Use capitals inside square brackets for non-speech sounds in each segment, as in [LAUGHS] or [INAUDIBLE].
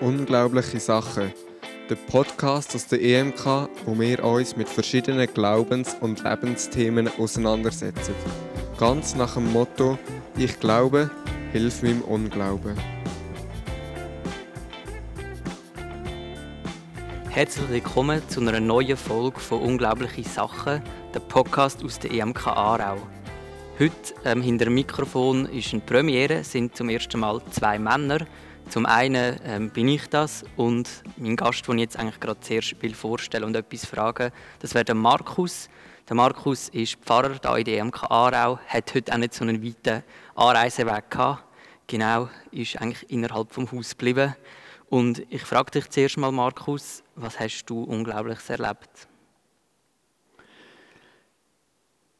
Unglaubliche Sachen. Der Podcast aus der EMK, wo wir uns mit verschiedenen Glaubens- und Lebensthemen auseinandersetzen. Ganz nach dem Motto: Ich glaube, hilf meinem Unglauben. Herzlich willkommen zu einer neuen Folge von Unglaubliche Sachen, der Podcast aus der EMK Aarau. Heute ähm, hinter dem Mikrofon ist eine Premiere, sind zum ersten Mal zwei Männer. Zum einen ähm, bin ich das und mein Gast, den ich jetzt eigentlich gerade zuerst will vorstellen und etwas fragen, das wäre der Markus. Der Markus ist Pfarrer hier in der EMK Aarau, hat heute auch nicht so einen weiten Anreiseweg gehabt. Genau, ist eigentlich innerhalb vom Haus geblieben. Und ich frage dich zuerst mal, Markus, was hast du Unglaubliches erlebt?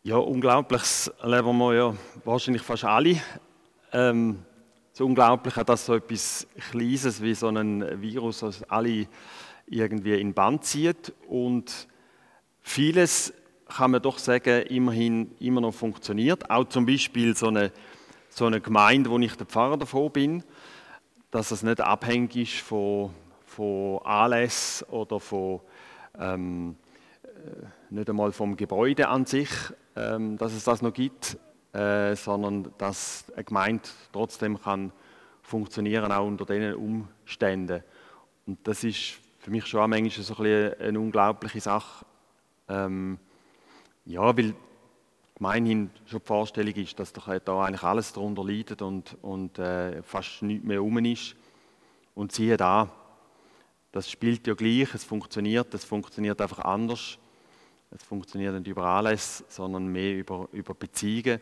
Ja, Unglaubliches erleben wir ja wahrscheinlich fast alle. Ähm, das Unglaubliche, dass so etwas Kleines wie so ein Virus uns alle irgendwie in Band zieht. Und vieles kann man doch sagen, immerhin immer noch funktioniert. Auch zum Beispiel so eine, so eine Gemeinde, wo ich der Pfarrer davon bin, dass es nicht abhängig ist von, von Anlässen oder von, ähm, äh, nicht einmal vom Gebäude an sich, ähm, dass es das noch gibt, äh, sondern dass eine Gemeinde trotzdem kann funktionieren auch unter diesen Umständen. Und das ist für mich schon manchmal so ein eine unglaubliche Sache. Ähm, ja, weil gemeinhin schon die Vorstellung ist, dass da eigentlich alles darunter leidet und, und äh, fast nichts mehr um ist. Und siehe da, das spielt ja gleich, es funktioniert, es funktioniert einfach anders. Es funktioniert nicht über alles, sondern mehr über, über Beziehungen.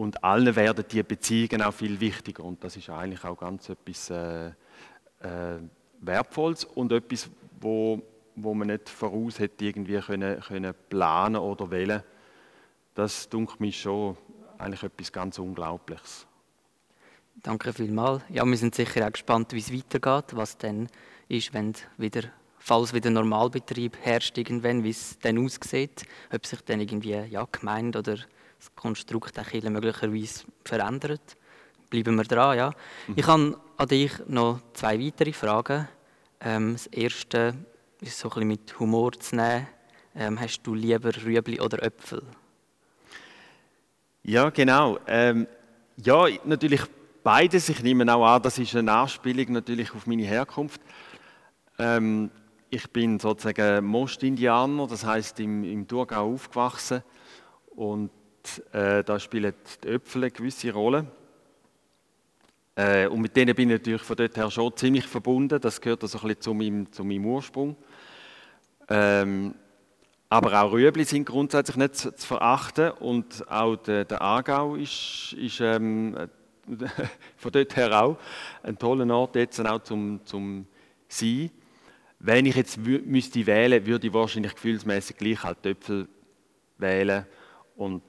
Und allen werden die Beziehungen auch viel wichtiger. Und das ist eigentlich auch ganz etwas äh, äh, Wertvolles und etwas, wo, wo man nicht voraus hätte irgendwie können, können planen oder wählen. Das dunkelt mich schon eigentlich etwas ganz Unglaubliches. Danke vielmals. Ja, wir sind sicher auch gespannt, wie es weitergeht, was dann ist, wenn wieder, falls wieder Normalbetrieb herrscht, irgendwann, wie es dann aussieht, ob sich dann irgendwie ja, Gemeinde oder das Konstrukt der Kirche möglicherweise verändert. Bleiben wir dran, ja. Mhm. Ich habe an dich noch zwei weitere Fragen. Ähm, das erste ist so ein bisschen mit Humor zu nehmen. Ähm, hast du lieber Rüebli oder Äpfel? Ja, genau. Ähm, ja, natürlich beides. Ich nehme auch an, das ist eine Anspielung natürlich auf meine Herkunft. Ähm, ich bin sozusagen Most-Indianer, das heißt im, im Thurgau aufgewachsen und äh, da spielen die Äpfel eine gewisse Rolle. Äh, und mit denen bin ich natürlich von dort her schon ziemlich verbunden. Das gehört also ein bisschen zu meinem, zu meinem Ursprung. Ähm, aber auch Rüebli sind grundsätzlich nicht zu, zu verachten und auch der, der Aargau ist, ist ähm, [LAUGHS] von dort her auch ein toller Ort jetzt auch zum, zum Sein. Wenn ich jetzt müsste wählen, würde ich wahrscheinlich gefühlsmäßig gleich halt Töpfel wählen und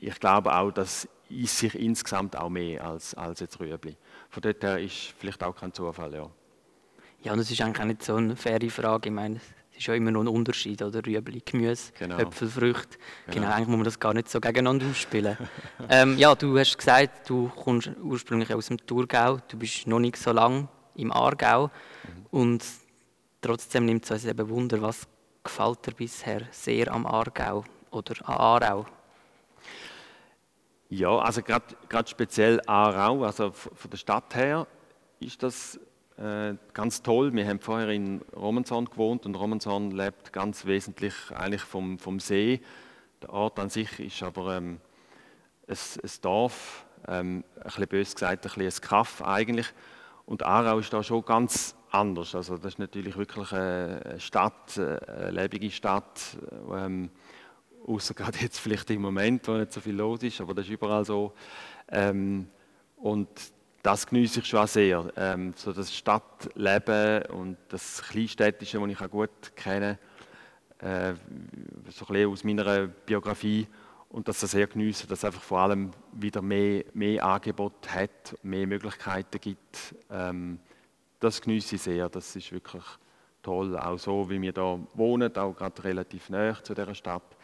ich glaube auch, das ist sich insgesamt auch mehr als, als jetzt Rüebli. Von dort her ist vielleicht auch kein Zufall, ja. Ja, und das ist eigentlich auch nicht so eine faire Frage. Ich meine, es ist ja immer noch ein Unterschied, oder? Rüebli, Gemüse, genau. Äpfel, Früchte. Genau. genau. eigentlich muss man das gar nicht so gegeneinander ausspielen. [LAUGHS] ähm, ja, du hast gesagt, du kommst ursprünglich aus dem Thurgau, du bist noch nicht so lange im Aargau mhm. und trotzdem nimmt es uns eben Wunder, was gefällt dir bisher sehr am Aargau oder an Aarau? Ja, also gerade speziell Aarau, also von der Stadt her ist das äh, ganz toll. Wir haben vorher in Romanshorn gewohnt und Romanshorn lebt ganz wesentlich eigentlich vom, vom See. Der Ort an sich ist aber ähm, ein, ein Dorf, ähm, ein bisschen bös gesagt, ein bisschen ein Kaff eigentlich. Und Aarau ist da schon ganz anders. Also das ist natürlich wirklich eine Stadt, eine lebende Stadt. Ähm, außer gerade jetzt vielleicht im Moment, wo nicht so viel los ist, aber das ist überall so. Ähm, und das genieße ich schon sehr. Ähm, so das Stadtleben und das Kleinstädtische, das ich auch gut kenne, äh, so ein bisschen aus meiner Biografie und dass das sehr genieße, dass es einfach vor allem wieder mehr, mehr Angebot hat, mehr Möglichkeiten gibt. Ähm, das genieße ich sehr. Das ist wirklich toll, auch so wie wir da wohnen, auch gerade relativ nah zu dieser Stadt.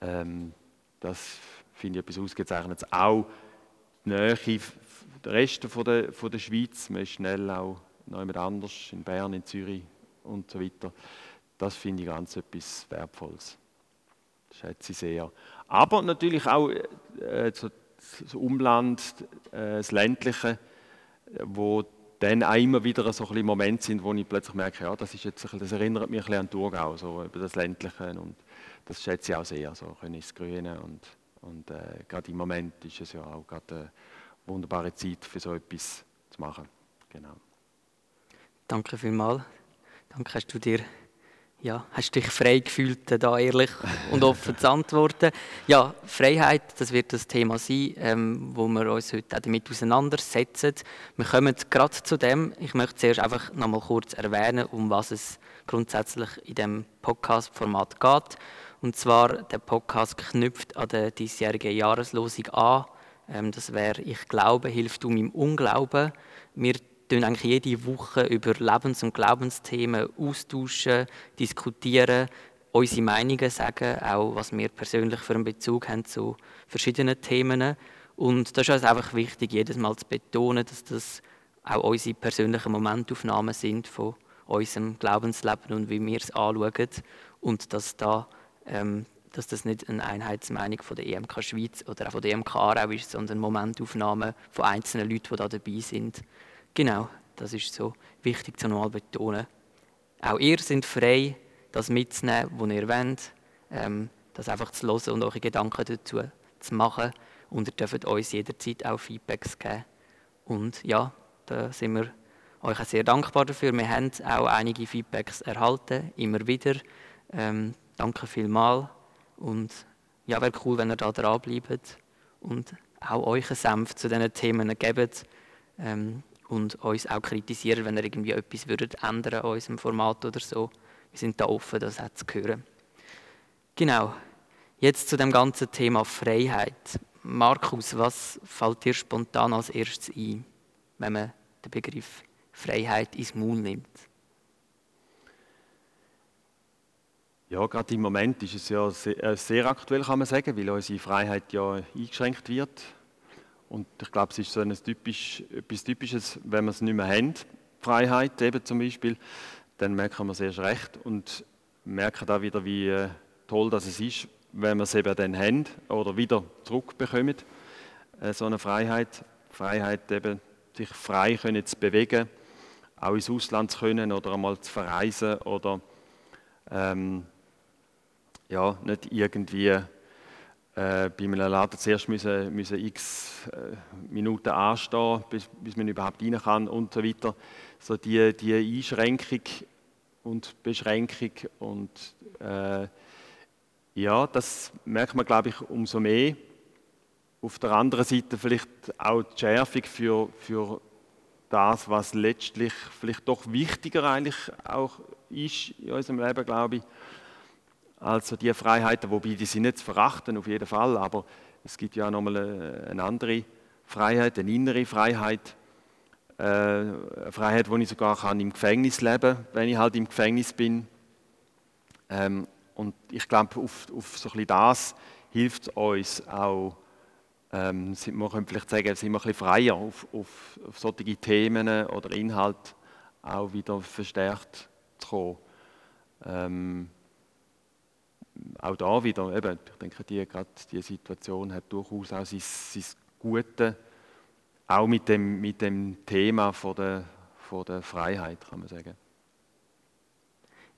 Ähm, das finde ich etwas Ausgezeichnetes. Auch die Nähe der Rest von der, von der Schweiz, man ist schnell auch jemand anders, in Bern, in Zürich und so weiter. Das finde ich ganz etwas Wertvolles. Das schätze ich sehr. Aber natürlich auch äh, so, das Umland, äh, das Ländliche, wo dann auch immer wieder so ein Momente sind, wo ich plötzlich merke, ja, das, ist jetzt das erinnert mich ein bisschen an Thurgau, so über das Ländliche und das schätze ich auch sehr, so ins Grüne und, und äh, gerade im Moment ist es ja auch gerade eine wunderbare Zeit für so etwas zu machen. Genau. Danke vielmals. Danke, hast du dir ja, hast dich frei gefühlt, da ehrlich [LAUGHS] und offen zu antworten? Ja, Freiheit, das wird das Thema sein, ähm, wo wir uns heute auch damit auseinandersetzen. Wir kommen gerade zu dem. Ich möchte zuerst einfach noch mal kurz erwähnen, um was es grundsätzlich in dem Podcast-Format geht. Und zwar, der Podcast knüpft an der diesjährigen Jahreslosung an. Ähm, das wäre «Ich glaube, hilft du meinem Unglauben». Wir tun eigentlich jede Woche über Lebens- und Glaubensthemen austauschen, diskutieren, unsere Meinungen sagen, auch was wir persönlich für einen Bezug haben zu verschiedenen Themen. Und das ist uns einfach wichtig, jedes Mal zu betonen, dass das auch unsere persönlichen Momentaufnahmen sind von unserem Glaubensleben und wie wir es anschauen. Und dass, da, ähm, dass das nicht eine Einheitsmeinung von der EMK Schweiz oder auch von der EMK Aarau ist, sondern Momentaufnahmen von einzelnen Leuten, die da dabei sind. Genau, das ist so wichtig zu nochmal betonen. Auch ihr seid frei, das mitzunehmen, was ihr wollt, ähm, das einfach zu hören und eure Gedanken dazu zu machen. Und ihr dürft uns jederzeit auch Feedbacks geben. Und ja, da sind wir euch sehr dankbar dafür. Wir haben auch einige Feedbacks erhalten, immer wieder. Ähm, danke vielmals. Und ja, wäre cool, wenn ihr da dranbleibt und auch euch einen Senf zu diesen Themen gebt. Ähm, und uns auch kritisieren, wenn ihr irgendwie etwas würdet ändern an unserem Format oder so. Wir sind da offen, das auch zu hören. Genau. Jetzt zu dem ganzen Thema Freiheit. Markus, was fällt dir spontan als erstes ein, wenn man den Begriff Freiheit ins Maul nimmt? Ja, gerade im Moment ist es ja sehr, äh, sehr aktuell, kann man sagen, weil unsere Freiheit ja eingeschränkt wird und ich glaube, es ist so ein typisch, etwas Typisches, wenn wir es nicht mehr haben, Freiheit eben zum Beispiel, dann merken wir es erst recht und merken da wieder, wie äh, toll das ist, wenn wir es eben dann haben oder wieder zurückbekommen, äh, so eine Freiheit. Freiheit eben, sich frei können zu bewegen, auch ins Ausland zu können oder einmal zu verreisen oder ähm, ja, nicht irgendwie äh, bei einem Laden zuerst müssen, müssen x äh, Minuten anstehen, bis, bis man überhaupt rein kann und so weiter. So die, die Einschränkung und Beschränkung und äh, ja, das merkt man, glaube ich, umso mehr. Auf der anderen Seite vielleicht auch die Schärfung für, für das, was letztlich vielleicht doch wichtiger eigentlich auch ist in unserem Leben, glaube ich, also die Freiheiten, wobei die sind nicht zu verachten, auf jeden Fall, aber es gibt ja nochmal äh, eine andere Freiheit, eine innere Freiheit, äh, eine Freiheit, wo ich sogar kann im Gefängnis leben kann, wenn ich halt im Gefängnis bin. Ähm, und ich glaube, auf, auf so ein das hilft uns auch, ähm, man könnte vielleicht sagen, sind wir ein bisschen freier auf, auf, auf solche Themen oder Inhalte auch wieder verstärkt zu kommen. Ähm, auch da wieder, eben, ich denke, die, gerade die Situation hat durchaus auch sein, sein Gute, auch mit dem, mit dem Thema von der, von der Freiheit, kann man sagen.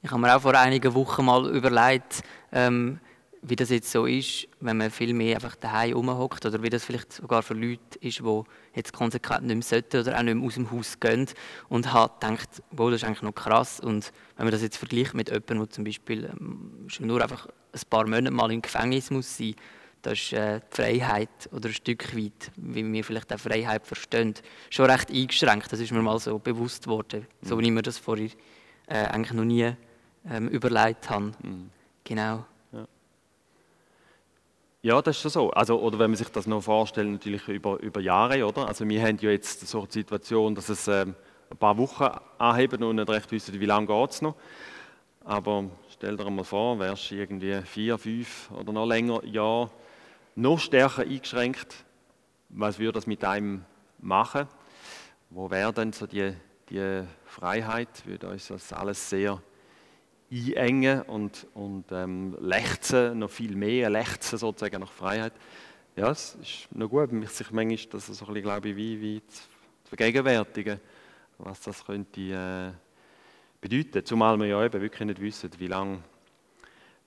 Ich habe mir auch vor einigen Wochen mal überlegt, ähm, wie das jetzt so ist, wenn man viel mehr einfach daheim rumhockt oder wie das vielleicht sogar für Leute ist, die jetzt konsequent nicht mehr sollten oder auch nicht mehr aus dem Haus gehen und hat gedacht, wow, das ist eigentlich noch krass und wenn man das jetzt vergleicht mit jemandem, der zum Beispiel ähm, schon nur einfach ein paar Monate mal im Gefängnis muss sein, das ist äh, die Freiheit oder ein Stück weit, wie wir vielleicht auch Freiheit verstehen, schon recht eingeschränkt. Das ist mir mal so bewusst worden, mhm. so wie ich mir das vorher äh, eigentlich noch nie ähm, überlegt habe. Mhm. Genau. Ja, das ist schon so. Also, oder wenn man sich das noch vorstellt, natürlich über, über Jahre, oder? Also wir haben ja jetzt so eine Situation, dass es ähm, ein paar Wochen anheben und nicht recht wissen, wie lange geht es noch. Aber stell dir mal vor, wärst du irgendwie vier, fünf oder noch länger Jahre noch stärker eingeschränkt. Was würde das mit einem machen? Wo wäre denn so die, die Freiheit würde uns das alles sehr einengen und, und ähm, lechzen, noch viel mehr lechzen sozusagen nach Freiheit. Ja, es ist noch gut, sich manchmal das so ein bisschen, glaube ich, wie, wie zu vergegenwärtigen, was das könnte äh, bedeuten. Zumal wir ja eben wirklich nicht wissen, wie lange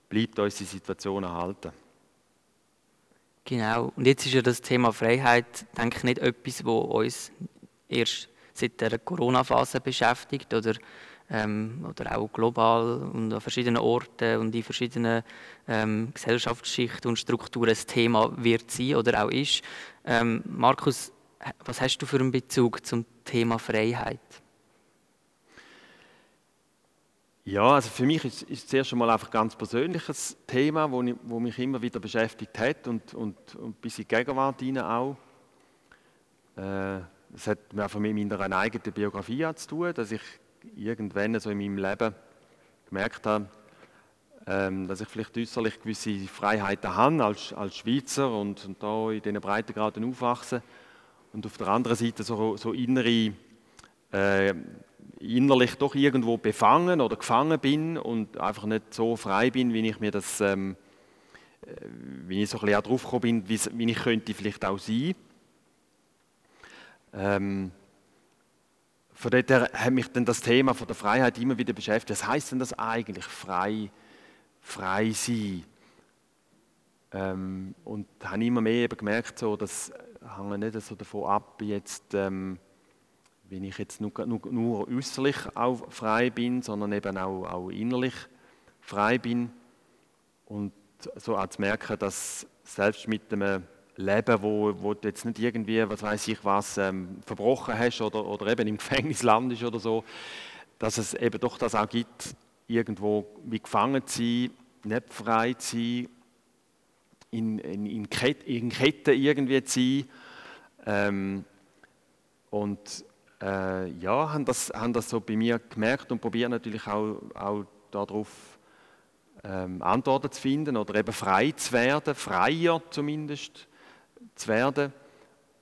bleibt uns die Situation erhalten. Genau. Und jetzt ist ja das Thema Freiheit, denke ich, nicht etwas, das uns erst seit der Corona-Phase beschäftigt oder, ähm, oder auch global und an verschiedenen Orten und in verschiedenen ähm, Gesellschaftsschichten und Strukturen ein Thema wird sein oder auch ist. Ähm, Markus, was hast du für einen Bezug zum Thema Freiheit? Ja, also für mich ist, es zuerst einmal einfach ein ganz persönliches Thema, wo, ich, wo mich immer wieder beschäftigt hat und, und, und bis in die Gegenwart hinein auch. Äh, das hat einfach mit meiner eigenen Biografie zu tun, dass ich irgendwann so in meinem Leben gemerkt habe, ähm, dass ich vielleicht äußerlich gewisse Freiheiten habe als, als Schweizer und, und da in diesen Breitengraden aufwachse und auf der anderen Seite so, so innere äh, innerlich doch irgendwo befangen oder gefangen bin und einfach nicht so frei bin, wie ich mir das, ähm, äh, wie ich so ein bisschen drauf bin, wie, wie ich könnte vielleicht auch sein. Ähm, von daher hat mich dann das Thema von der Freiheit immer wieder beschäftigt. Was heißt denn das eigentlich, frei, frei sein? Ähm, und habe immer mehr eben gemerkt, so, das hängt nicht so davon ab, jetzt ähm, wenn ich jetzt nur, nur, nur äußerlich auch frei bin, sondern eben auch, auch innerlich frei bin. Und so auch zu merken, dass selbst mit einem Leben, wo, wo du jetzt nicht irgendwie, was weiß ich was, ähm, verbrochen hast oder, oder eben im [LAUGHS] Gefängnis landest oder so, dass es eben doch das auch gibt, irgendwo wie gefangen zu sein, nicht frei zu sein, in, in, in, Ketten, in Ketten irgendwie zu sein. Ähm, und äh, ja, haben das, haben das so bei mir gemerkt und probieren natürlich auch, auch darauf ähm, Antworten zu finden oder eben frei zu werden, freier zumindest zu werden.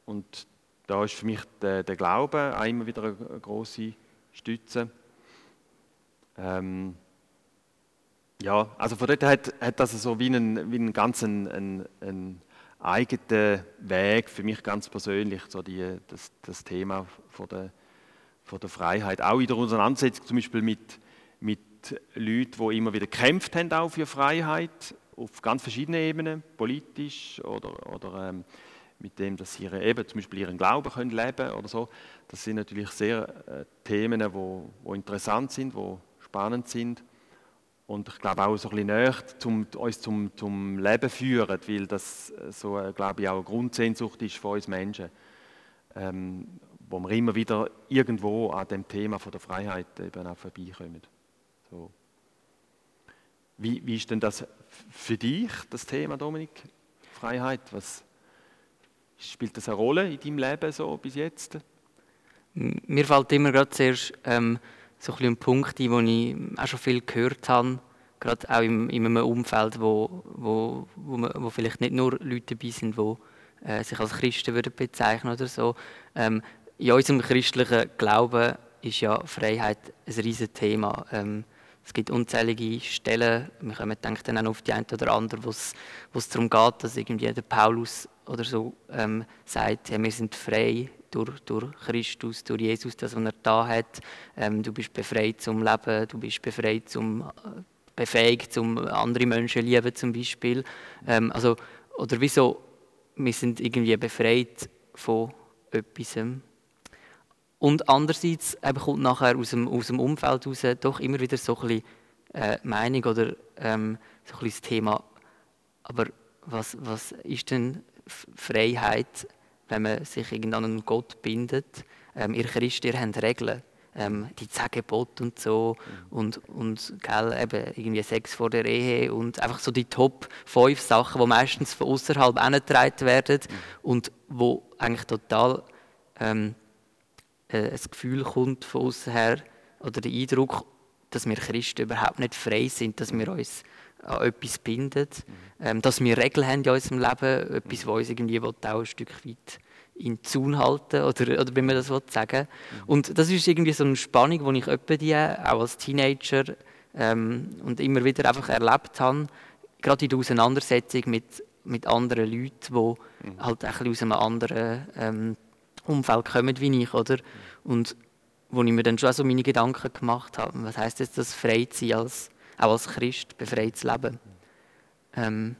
Und da ist für mich der, der Glaube auch immer wieder eine, große Stütze. Ähm, ja, also von dort hat, hat das so wie einen, wie einen ganzen einen, einen eigenen Weg für mich ganz persönlich, so die, das, das Thema von der, von der Freiheit. Auch in der Auseinandersetzung zum Beispiel mit, mit Leuten, die immer wieder gekämpft haben auch für Freiheit, auf ganz verschiedenen Ebenen, politisch oder, oder ähm, mit dem, dass sie eben, zum Beispiel ihren Glauben können leben oder so. Das sind natürlich sehr äh, Themen, die wo, wo interessant sind, die spannend sind und ich glaube auch so ein bisschen näher zum, uns zum, zum Leben führen, weil das äh, so, äh, glaube ich, auch eine Grundsehnsucht ist von uns Menschen, ähm, wo wir immer wieder irgendwo an dem Thema von der Freiheit eben auch vorbeikommen. So. Wie, wie ist denn das für dich, das Thema, Dominik? Freiheit, was spielt das eine Rolle in deinem Leben so bis jetzt? Mir fällt immer gerade zuerst ähm, so ein, ein Punkt ein, wo ich auch schon viel gehört habe, gerade auch in, in einem Umfeld, wo, wo, wo, man, wo vielleicht nicht nur Leute dabei sind, die äh, sich als Christen würden bezeichnen oder so. Ähm, in unserem christlichen Glauben ist ja Freiheit ein riesiges Thema. Ähm, es gibt unzählige Stellen, wir denken dann auch auf die eine oder andere, wo es darum geht, dass irgendwie der Paulus oder so ähm, sagt, ja, wir sind frei durch, durch Christus, durch Jesus, das, was er da hat. Ähm, du bist befreit zum Leben, du bist befreit zum äh, befähigt, zum andere Menschen lieben zum Beispiel. Ähm, also, oder wieso, wir sind irgendwie befreit von etwas. Und andererseits eben kommt nachher aus dem, aus dem Umfeld heraus doch immer wieder so ein bisschen äh, Meinung oder ähm, so ein bisschen das Thema, aber was, was ist denn Freiheit, wenn man sich an einen Gott bindet? Ähm, ihr Christen, ihr habt Regeln ähm, die zehn Gebote und so mhm. und, und gell, eben irgendwie Sex vor der Ehe und einfach so die Top 5 Sachen, die meistens von außerhalb angetragen werden mhm. und wo eigentlich total ähm, äh, ein Gefühl kommt von außen her oder der Eindruck, dass wir Christen überhaupt nicht frei sind, dass wir uns an etwas bindet, ähm, dass wir Regeln haben in unserem Leben, etwas, was uns irgendwie auch ein Stück weit in Zaun halten oder, oder wie man das sagen will. Und das ist irgendwie so eine Spannung, die ich öppe die auch als Teenager ähm, und immer wieder einfach erlebt habe, gerade in der Auseinandersetzung mit, mit anderen Leuten, die mhm. halt ein aus einem anderen ähm, Umfeld kommen wie ich, oder? Und wo ich mir dann schon so meine Gedanken gemacht habe, was heißt jetzt das, frei zu sein, als, auch als Christ, befreit zu leben. Ähm,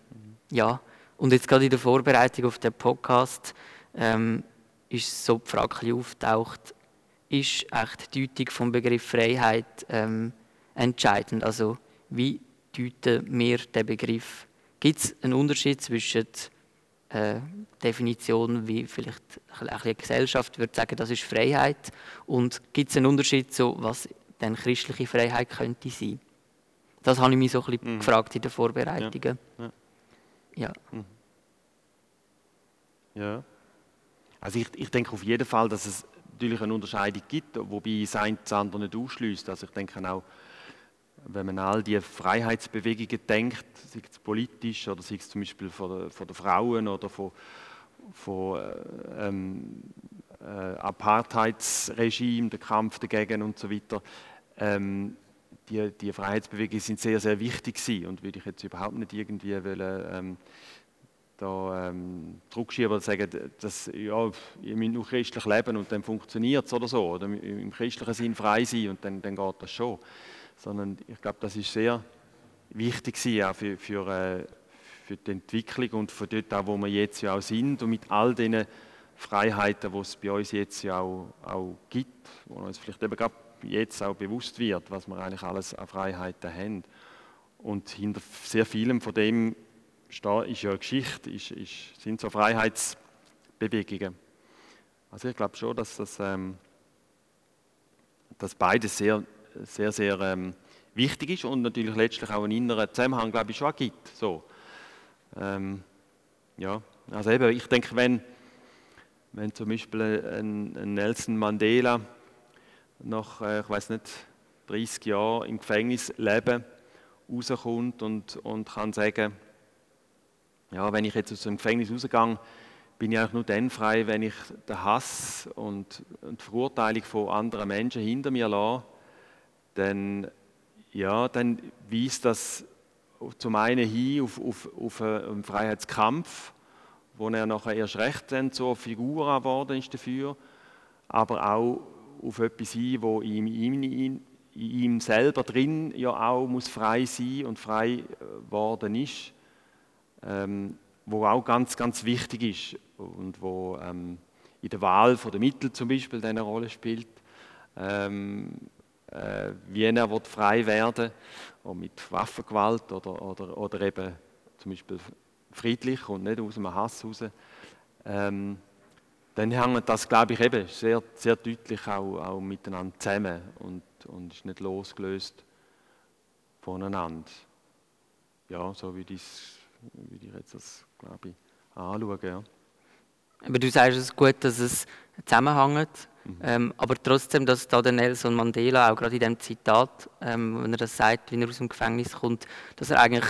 ja, und jetzt gerade in der Vorbereitung auf den Podcast ähm, ist so die Frage auftaucht, ist echt die Deutung vom Begriff Freiheit ähm, entscheidend? Also wie deuten wir den Begriff? Gibt es einen Unterschied zwischen äh, Definition, wie vielleicht eine Gesellschaft würde sagen, das ist Freiheit. Und gibt es einen Unterschied zu, was denn christliche Freiheit könnte sein? Das habe ich mich so ein bisschen mhm. gefragt in den Vorbereitungen. Ja. Ja. Mhm. ja. Also ich, ich denke auf jeden Fall, dass es natürlich eine Unterscheidung gibt, wobei es ein das andere nicht ausschließt. Also ich denke auch, wenn man an all die Freiheitsbewegungen denkt, sei es politisch oder sei es zum Beispiel von den, von den Frauen oder von, von äh, ähm, äh, Apartheidsregime, der Kampf dagegen und so weiter, ähm, die, die Freiheitsbewegungen sind sehr, sehr wichtig gewesen und würde ich jetzt überhaupt nicht irgendwie wollen, ähm, da ähm, zurückschieben oder sagen, dass, ja, ihr müsst nur christlich leben und dann funktioniert es oder so, oder? Im christlichen Sinn frei sein und dann, dann geht das schon sondern ich glaube, das ist sehr wichtig auch für, für, äh, für die Entwicklung und für dort auch, wo wir jetzt ja auch sind und mit all den Freiheiten, die es bei uns jetzt ja auch, auch gibt, wo uns vielleicht eben gerade jetzt auch bewusst wird, was wir eigentlich alles an Freiheiten haben. Und hinter sehr vielem von dem ist ja eine Geschichte, ist, ist, sind so Freiheitsbewegungen. Also ich glaube schon, dass das ähm, dass beides sehr sehr, sehr ähm, wichtig ist und natürlich letztlich auch einen inneren Zusammenhang, glaube ich, schon gibt. So. Ähm, ja, also eben, ich denke, wenn, wenn zum Beispiel ein, ein Nelson Mandela nach, äh, ich weiß nicht, 30 Jahren im Gefängnis leben, rauskommt und, und kann sagen, ja, wenn ich jetzt aus dem Gefängnis rausgehe, bin ich eigentlich nur dann frei, wenn ich den Hass und, und die Verurteilung von anderen Menschen hinter mir lasse dann, ja, dann weist das zum einen hin auf, auf, auf einen Freiheitskampf, wo er nachher erst recht dann zur Figur geworden ist dafür, aber auch auf etwas hin, wo ihm, ihm, ihm selber drin ja auch muss frei sein und frei geworden äh, ist, ähm, wo auch ganz, ganz wichtig ist und wo ähm, in der Wahl der Mittel zum Beispiel eine Rolle spielt. Ähm, äh, wie er frei werden will, mit Waffengewalt oder, oder, oder eben zum Beispiel friedlich und nicht aus einem Hass heraus, ähm, dann hängt das, glaube ich, eben sehr, sehr deutlich auch, auch miteinander zusammen und, und ist nicht losgelöst voneinander. Ja, so würde ich, würde ich jetzt das, glaube ich, anschauen. Ja. Aber du sagst es gut, dass es zusammenhängt Mhm. Ähm, aber trotzdem, dass da der Nelson Mandela auch gerade in dem Zitat, ähm, wenn er das sagt, wenn er aus dem Gefängnis kommt, dass er eigentlich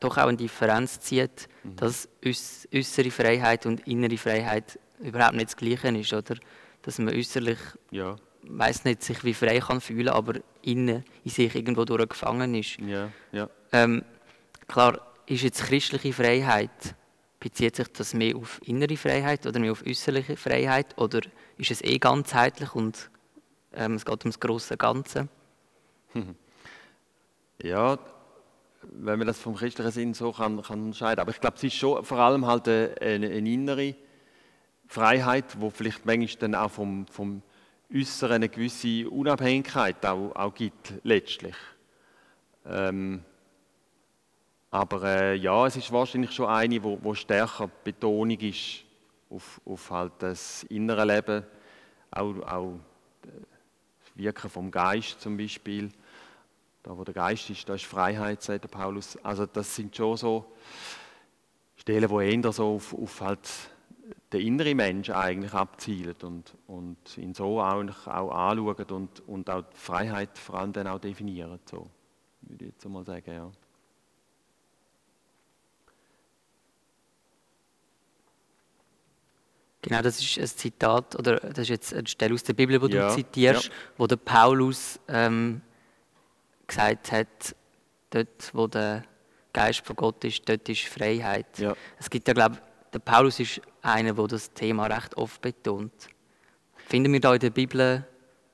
doch auch eine Differenz zieht, mhm. dass äußere Freiheit und innere Freiheit überhaupt nicht das Gleiche ist, oder? Dass man äußerlich, ja. weiß nicht, sich wie frei kann fühlen, aber innen in sich irgendwo durch gefangen ist. Ja. Ja. Ähm, klar, ist jetzt christliche Freiheit Bezieht sich das mehr auf innere Freiheit oder mehr auf äußerliche Freiheit? Oder ist es eh ganzheitlich und ähm, es geht ums große Ganze? [LAUGHS] Ja, wenn man das vom christlichen Sinn so kann, kann entscheiden. Aber ich glaube, es ist schon vor allem halt eine, eine, innere Freiheit, wo vielleicht manchmal dann auch vom, vom Äußeren eine gewisse Unabhängigkeit auch, auch gibt, letztlich. Ähm, aber äh, ja, es ist wahrscheinlich schon eine, wo, wo stärker Betonung ist auf, auf halt das innere Leben, auch, auch das Wirken vom Geist zum Beispiel. Da, wo der Geist ist, da ist Freiheit, sagt der Paulus. Also das sind schon so Stellen, wo eher so auf, auf halt den inneren Mensch eigentlich abzielen und, und ihn so auch, auch anschauen und, und auch die Freiheit vor allem dann auch definieren. So würde ich jetzt mal sagen, ja. Genau, das ist ein Zitat, oder das ist jetzt eine Stelle aus der Bibel, die Ja, du zitierst, ja. wo der Paulus ähm, gesagt hat, dort, wo der Geist von Gott ist, dort ist Freiheit. Ja. Es gibt ja, glaube der Paulus ist einer, der das Thema recht oft betont. Finden wir da in der Bibel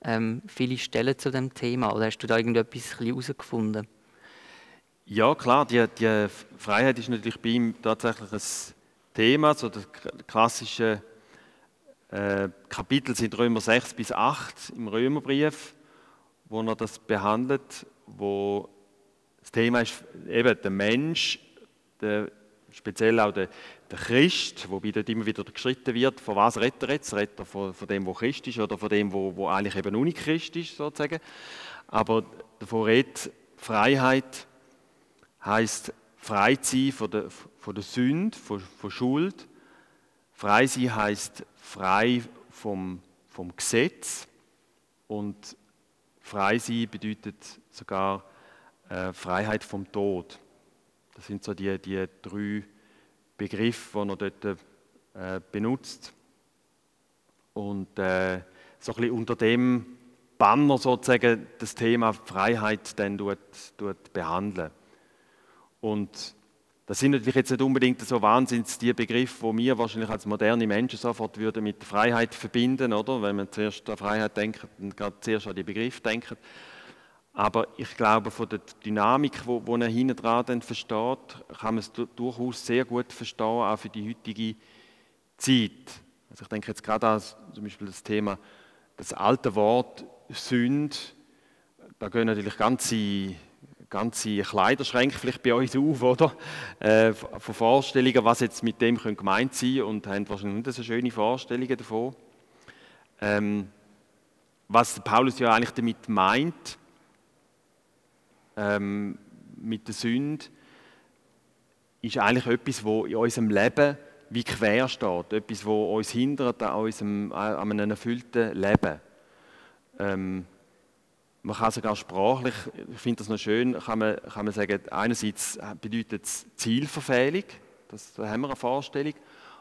ähm, viele Stellen zu dem Thema, oder hast du da irgendetwas herausgefunden? Ja, klar, die, die Freiheit ist natürlich bei ihm tatsächlich ein Thema. So das klassische äh, Kapitel sind Römer 6 bis 8 im Römerbrief, wo er das behandelt, wo das Thema ist eben der Mensch, der, speziell auch der, der Christ, wobei dort immer wieder geschritten wird, von was redet er jetzt? Redet er von, von dem, wo Christ ist oder von dem, wo, wo eigentlich eben nicht Christ ist, sozusagen. Aber davon redet Freiheit, heißt frei sein von der, von der Sünde, von, von Schuld. Frei sein heißt frei vom, vom Gesetz. Und frei sein bedeutet sogar äh, Freiheit vom Tod. Das sind so die, die drei Begriffe, die er dort äh, benutzt. Und äh, so ein bisschen unter dem Banner sozusagen das Thema Freiheit dann tut, tut behandeln. Und das sind natürlich jetzt nicht unbedingt so wahnsinnig die Begriffe, die wir wahrscheinlich als moderne Menschen sofort würden mit Freiheit verbinden, oder? Wenn man zuerst an Freiheit denkt, dann gerade zuerst an die Begriffe denkt. Aber ich glaube, von der Dynamik, wo, wo er hinten dran versteht, kann man es du- durchaus sehr gut verstehen, auch für die heutige Zeit. Also ich denke jetzt gerade an zum Beispiel das Thema, das alte Wort Sünd, da gehen natürlich ganze, ganze Kleiderschränke vielleicht bei uns auf, oder? Äh, von Vorstellungen, was jetzt mit dem könnte gemeint sein und haben wahrscheinlich nicht so schöne Vorstellungen davon. Ähm, was Paulus ja eigentlich damit meint, ähm, mit der Sünde, ist eigentlich etwas, wo in unserem Leben wie quer steht, etwas, wo uns hindert an, unserem, an einem erfüllten Leben. Ähm, man kann sogar sprachlich, ich finde das noch schön, kann man, kann man sagen, einerseits bedeutet es Zielverfehlung, das, da haben wir eine Vorstellung,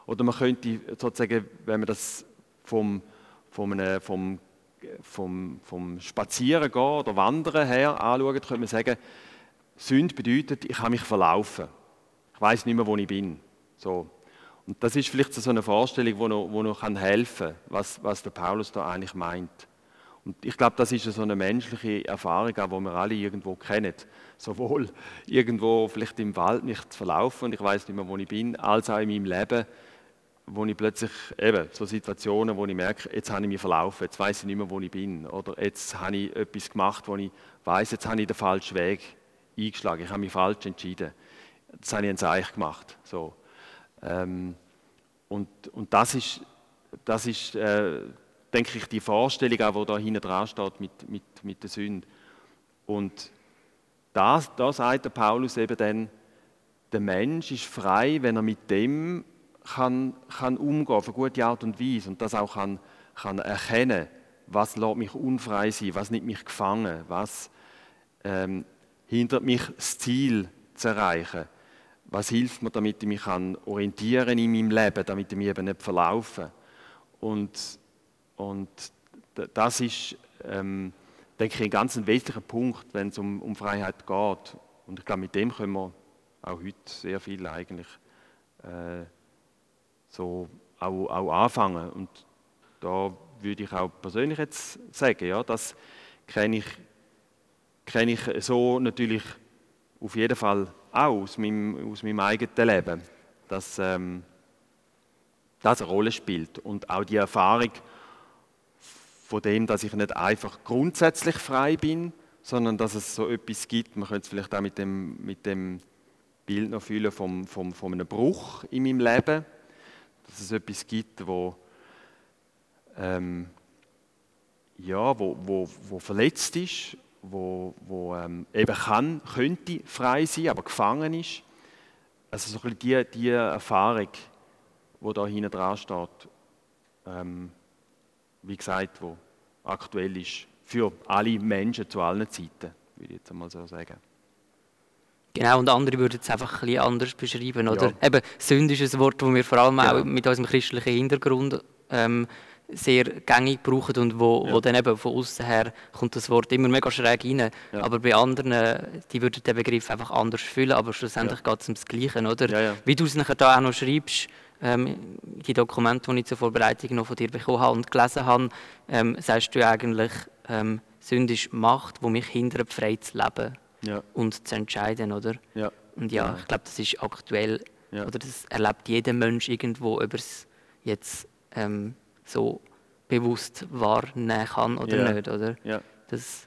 oder man könnte sozusagen, wenn man das vom, vom, einem- vom, vom, vom Spazieren gehen oder Wandern her anschaut, könnte man sagen, Sünde bedeutet, ich habe mich verlaufen. Ich weiß nicht mehr, wo ich bin. So. Und das ist vielleicht so eine Vorstellung, die noch, wo noch helfen kann, was, was der Paulus da eigentlich meint. Und ich glaube, das ist so eine menschliche Erfahrung, die wir alle irgendwo kennen. Sowohl irgendwo vielleicht im Wald mich zu verlaufen und ich weiß nicht mehr, wo ich bin, als auch in meinem Leben, wo ich plötzlich eben so Situationen, wo ich merke, jetzt habe ich mich verlaufen, jetzt weiß ich nicht mehr, wo ich bin. Oder jetzt habe ich etwas gemacht, wo ich weiß, jetzt habe ich den falschen Weg eingeschlagen, ich habe mich falsch entschieden. Das habe ich ein Zeichen gemacht. So. Ähm, und, und das ist, das ist äh, denke ich, die Vorstellung, auch, die da hinten dran steht mit, mit, mit der Sünde. Und da, da sagt der Paulus eben dann, der Mensch ist frei, wenn er mit dem kann, kann umgehen, auf eine gute Art und Weise und das auch kann, kann erkennen, was lässt mich unfrei sein, was nimmt mich gefangen, was ähm, hindert mich, das Ziel zu erreichen. Was hilft mir, damit ich mich orientieren in meinem Leben, damit ich mich eben nicht verlaufe. Und, und das ist, ähm, denke ich, ein ganz wesentlicher Punkt, wenn es um, um Freiheit geht. Und ich glaube, mit dem können wir auch heute sehr viel eigentlich äh, so auch, auch anfangen. Und da würde ich auch persönlich jetzt sagen, ja, das kenne ich, kenne ich so natürlich auf jeden Fall auch aus meinem, aus meinem eigenen Leben, dass ähm, das eine Rolle spielt. Und auch die Erfahrung von dem, dass ich nicht einfach grundsätzlich frei bin, sondern dass es so etwas gibt, man könnte es vielleicht auch mit dem, mit dem Bild noch fühlen vom, vom, von einem Bruch in meinem Leben, dass es etwas gibt, wo, ähm, ja, wo, wo, wo verletzt ist, wo, wo ähm, eben kann, könnte frei sein, aber gefangen ist. Also so ein bisschen die, die Erfahrung, die da hinten dran steht, ähm, wie gesagt, wo aktuell ist für alle Menschen zu allen Zeiten, würde ich jetzt einmal so sagen. Genau, und andere würden es einfach ein bisschen anders beschreiben, oder? Ja. Eben, Sünde ist ein Wort, das wir vor allem Genau. auch mit unserem christlichen Hintergrund ähm, sehr gängig brauchen und wo, Ja. wo dann eben von außen her kommt das Wort immer mega schräg rein. Ja. Aber bei anderen, die würden den Begriff einfach anders füllen, aber schlussendlich geht es ums Gleiche, oder? Ja, ja. Wie du es nachher da auch noch schreibst, ähm, die Dokumente, die ich zur Vorbereitung noch von dir bekommen habe und gelesen habe, ähm, sagst du eigentlich, ähm, Sünde ist Macht, die mich hindert, frei zu leben Ja, und zu entscheiden, oder? ja. Und ja, Genau. ich glaube, das ist aktuell, Ja. oder das erlebt jeder Mensch irgendwo, ob er es jetzt ähm, so bewusst wahrnehmen kann oder nicht, oder? Das,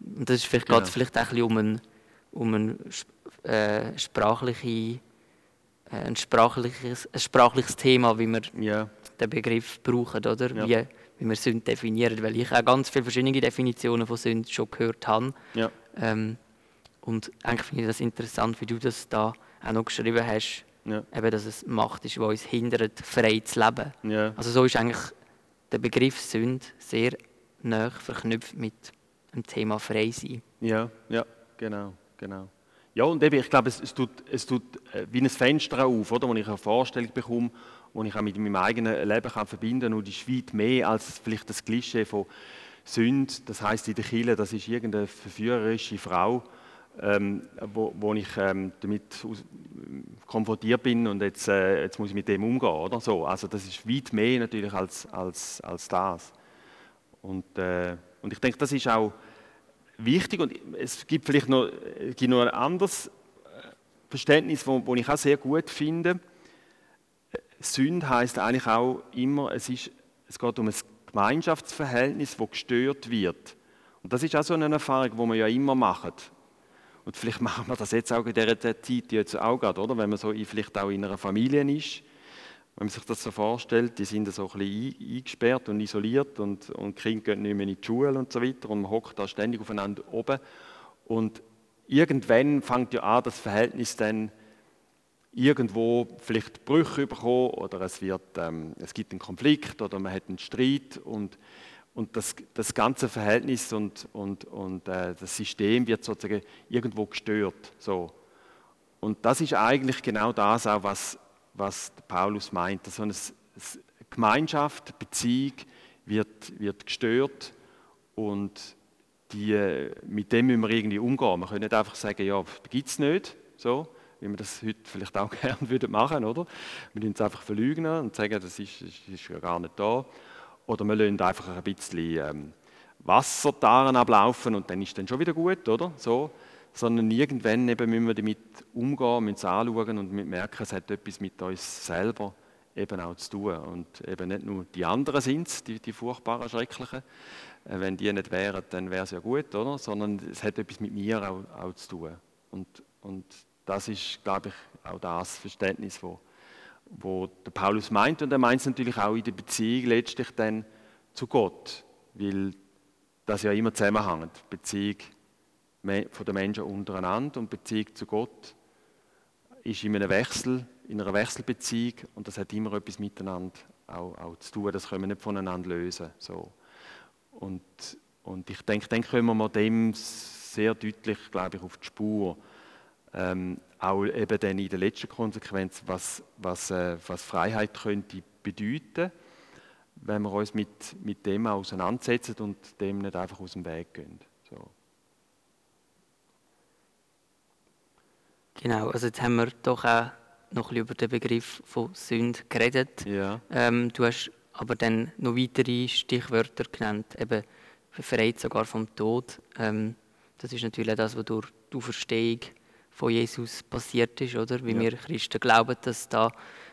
und das ist vielleicht, Genau. geht es vielleicht auch ein bisschen um ein, um ein sp- äh, sprachliche, ein, sprachliches, ein sprachliches Thema, wie wir ja, den Begriff brauchen, oder? Ja. Wie, wie wir Sünde definieren, weil ich auch ganz viele verschiedene Definitionen von Sünde schon gehört habe. ja, Ähm, und eigentlich finde ich das interessant, wie du das da auch noch geschrieben hast, ja, eben, dass es Macht ist, die uns hindert, frei zu leben. ja. Also so ist eigentlich der Begriff Sünde sehr nah verknüpft mit dem Thema frei sein. Ja, ja, genau, genau. Ja, und eben, ich glaube, es, es tut, es tut äh, wie ein Fenster auf, oder, wo ich eine Vorstellung bekomme, wo ich auch mit meinem eigenen Leben kann verbinden kann. Und ist weit mehr als vielleicht das Klischee von Sünde. Das heißt in der Kirche, das ist irgendeine verführerische Frau, ähm, wo, wo ich ähm, damit aus, konfrontiert bin und jetzt, äh, jetzt muss ich mit dem umgehen. Oder? So, also das ist weit mehr natürlich als, als, als das. Und, äh, und ich denke, das ist auch wichtig und es gibt vielleicht noch, gibt noch ein anderes äh, Verständnis, das ich auch sehr gut finde. Sünde heißt eigentlich auch immer, es, ist, es geht um ein Gemeinschaftsverhältnis, das gestört wird. Und das ist auch so eine Erfahrung, die wir ja immer machen. Und vielleicht [LAUGHS] machen wir das jetzt auch in dieser Zeit jetzt auch gerade, oder? Wenn man so in, vielleicht auch in einer Familie ist, wenn man sich das so vorstellt, die sind so ein bisschen ein- eingesperrt und isoliert und, und die Kinder gehen nicht mehr in die Schule und so weiter und man hockt da ständig aufeinander oben. Und irgendwann fängt ja an, das Verhältnis dann irgendwo vielleicht Brüche bekommen oder es, wird, ähm, es gibt einen Konflikt oder man hat einen Streit und, und das, das ganze Verhältnis und, und, und äh, das System wird sozusagen irgendwo gestört. So. Und das ist eigentlich genau das auch, was, was Paulus meint. So eine S- S- Gemeinschaft, Beziehung wird, wird gestört und die, mit dem müssen wir irgendwie umgehen. Wir können nicht einfach sagen, ja, das gibt es nicht, so, wie wir das heute vielleicht auch [LAUGHS] gerne würden machen, oder? Wir müssen es einfach verleugnen und sagen, das ist, ist, ist ja gar nicht da. Oder wir lassen einfach ein bisschen ähm, Wasser daran ablaufen und dann ist dann schon wieder gut, oder? So. Sondern irgendwann eben müssen wir damit umgehen, müssen es anschauen und merken, es hat etwas mit uns selber eben auch zu tun. Und eben nicht nur die anderen sind es, die, die furchtbaren, schrecklichen. Äh, Wenn die nicht wären, dann wäre es ja gut, oder? Sondern es hat etwas mit mir auch, auch zu tun. Und, und das ist, glaube ich, auch das Verständnis, wo, wo der Paulus meint. Und er meint es natürlich auch in der Beziehung letztlich dann zu Gott, weil das ja immer zusammenhängt. Beziehung von den Menschen untereinander und Beziehung zu Gott ist in einem Wechsel, in einer Wechselbeziehung und das hat immer etwas miteinander auch, auch zu tun. Das können wir nicht voneinander lösen. So. Und, und ich denke, dann kommen wir dem sehr deutlich, glaube ich, auf die Spur. Ähm, auch eben dann in der letzten Konsequenz, was, was, äh, was Freiheit könnte bedeuten, wenn wir uns mit, mit dem auseinandersetzen und dem nicht einfach aus dem Weg gehen. So. Genau, also jetzt haben wir doch auch noch ein bisschen über den Begriff von Sünde geredet. Ja, Ähm, du hast aber dann noch weitere Stichwörter genannt, eben befreit sogar vom Tod. Ähm, das ist natürlich auch das, was durch die Auferstehung von Jesus passiert ist, oder? Wie Ja. wir Christen glauben, dass da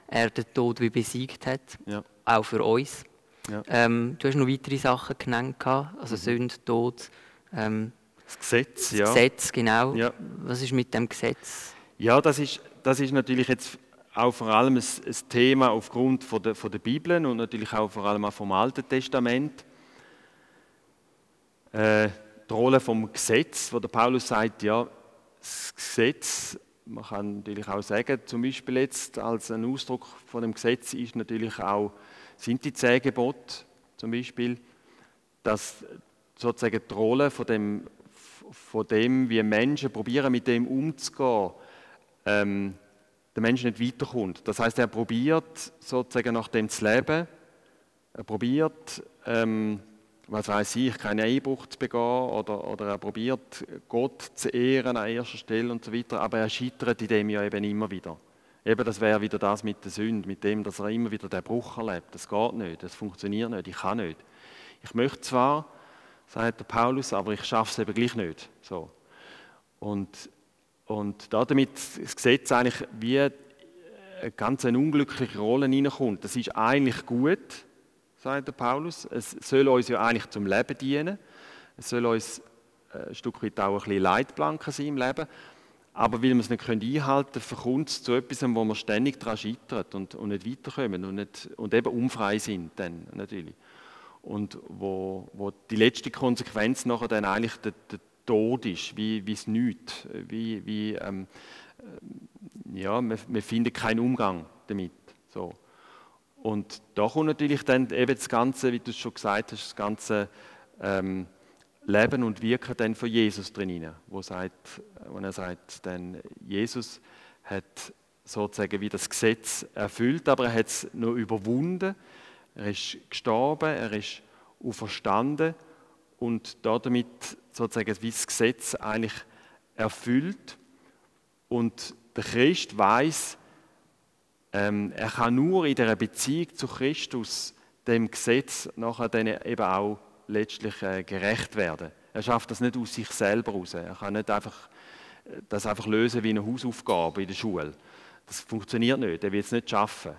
er den Tod wie besiegt hat, ja, auch für uns. Mhm. Ähm, du hast noch weitere Sachen genannt, gehabt, also Sünde, Tod, ähm, das Gesetz, das ja. Gesetz, genau. Was ist mit dem Gesetz? Ja, das ist, das ist natürlich jetzt auch vor allem ein, ein Thema aufgrund von der, von der Bibel und natürlich auch vor allem auch vom Alten Testament. Äh, die Rolle vom Gesetz, wo der Paulus sagt, ja, das Gesetz, man kann natürlich auch sagen, zum Beispiel jetzt als ein Ausdruck von dem Gesetz ist natürlich auch, sind die zehn Gebote zum Beispiel, dass sozusagen die Rolle von dem, von dem, wie Menschen probieren, mit dem umzugehen, ähm, der Mensch nicht weiterkommt. Das heißt, er probiert sozusagen nach dem zu leben. Er probiert, ähm, was weiß ich, keinen Einbruch zu begehen oder, oder er probiert, Gott zu ehren an erster Stelle und so weiter, aber er scheitert in dem ja eben immer wieder. Eben, das wäre wieder das mit der Sünde, mit dem, dass er immer wieder den Bruch erlebt. Das geht nicht, das funktioniert nicht, ich kann nicht. Ich möchte zwar, sagt der Paulus, aber ich schaffe es eben gleich nicht. So. Und, und damit das Gesetz eigentlich wie eine ganz unglückliche Rolle hineinkommt. Das ist eigentlich gut, sagt der Paulus. Es soll uns ja eigentlich zum Leben dienen. Es soll uns äh, ein Stück weit auch ein bisschen Leitplanken sein im Leben. Aber weil wir es nicht einhalten können, verkommt es zu etwas, wo wir ständig daran scheitern und, und nicht weiterkommen und, nicht, und eben unfrei sind dann natürlich. Und wo, wo die letzte Konsequenz nachher dann eigentlich der, der Tod ist, wie, wie es nichts, wie, wie ähm, äh, ja, wir, wir finden keinen Umgang damit. So. Und da kommt natürlich dann eben das Ganze, wie du es schon gesagt hast, das ganze ähm, Leben und Wirken dann von Jesus drin, wo, sagt, wo er sagt, denn Jesus hat sozusagen wie das Gesetz erfüllt, aber er hat es nur überwunden. Er ist gestorben, er ist auferstanden und damit sozusagen wie das Gesetz eigentlich erfüllt. Und der Christ weiß, ähm, er kann nur in der Beziehung zu Christus dem Gesetz nachher dann eben auch letztlich äh, gerecht werden. Er schafft das nicht aus sich selber raus. Er kann nicht einfach äh, das einfach lösen wie eine Hausaufgabe in der Schule. Das funktioniert nicht. Er wird es nicht schaffen.